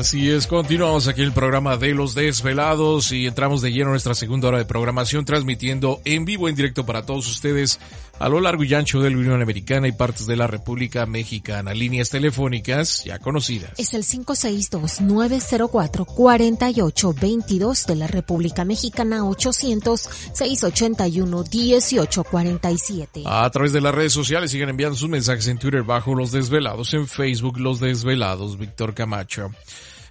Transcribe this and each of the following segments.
Así es, continuamos aquí el programa de los desvelados y entramos de lleno a nuestra segunda hora de programación transmitiendo en vivo, en directo para todos ustedes a lo largo y ancho de la Unión Americana y partes de la República Mexicana. Líneas telefónicas ya conocidas. Es el 562-904-4822 de la República Mexicana 800-681-1847. A través de las redes sociales siguen enviando sus mensajes en Twitter bajo Los Desvelados, en Facebook Los Desvelados, Víctor Camacho.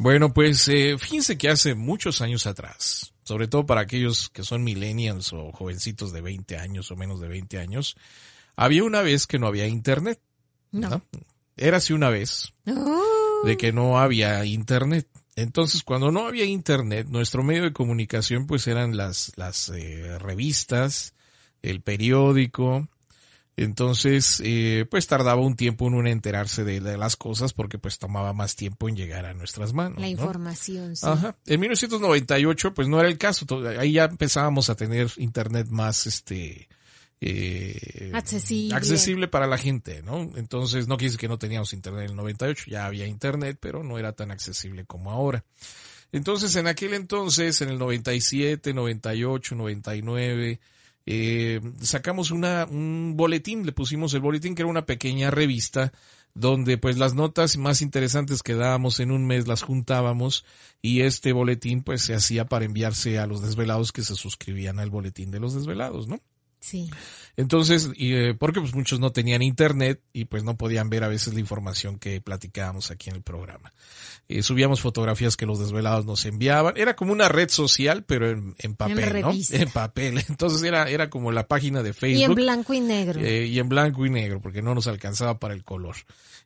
Bueno, pues eh, fíjense que hace muchos años atrás, sobre todo para aquellos que son millennials o jovencitos de 20 años o menos de 20 años, había una vez que no había internet. No. Era así una vez Oh. de que no había internet. Entonces, cuando no había internet, nuestro medio de comunicación pues eran las, las eh, revistas, el periódico. Entonces, eh, pues tardaba un tiempo en uno enterarse de, de las cosas porque pues tomaba más tiempo en llegar a nuestras manos. La ¿no? información, sí. Ajá. En 1998, pues no era el caso. Ahí ya empezábamos a tener internet más, este, eh, Accesible. accesible para la gente, ¿no? Entonces, no quiere decir que no teníamos internet en el 98, ya había internet, pero no era tan accesible como ahora. Entonces, en aquel entonces, en el 97, 98, 99, eh, sacamos una, un boletín, le pusimos el boletín, que era una pequeña revista donde pues las notas más interesantes que dábamos en un mes las juntábamos y este boletín pues se hacía para enviarse a los desvelados que se suscribían al boletín de los desvelados, ¿no? Sí. Entonces, eh, porque pues muchos no tenían internet y pues no podían ver a veces la información que platicábamos aquí en el programa. Eh, subíamos fotografías que los desvelados nos enviaban. Era como una red social, pero en, en papel, ¿no? revista. En papel. Entonces era, era como la página de Y en Facebook. blanco y negro. eh, y en blanco y negro, porque no nos alcanzaba para el color.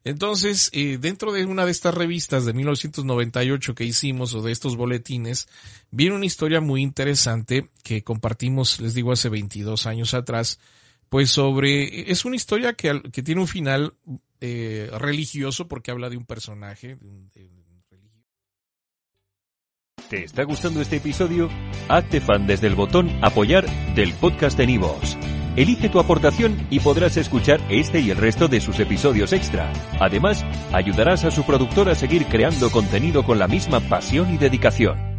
Entonces, eh, dentro de una de estas revistas de 1998 que hicimos, o de estos boletines, viene una historia muy interesante que compartimos, les digo, hace 22 años atrás, pues sobre, es una historia que, que tiene un final eh, religioso porque habla de un personaje. ¿Te está gustando este episodio? Hazte fan desde el botón Apoyar del podcast de Nivos. Elige tu aportación y podrás escuchar este y el resto de sus episodios extra. Además, ayudarás a su productor a seguir creando contenido con la misma pasión y dedicación.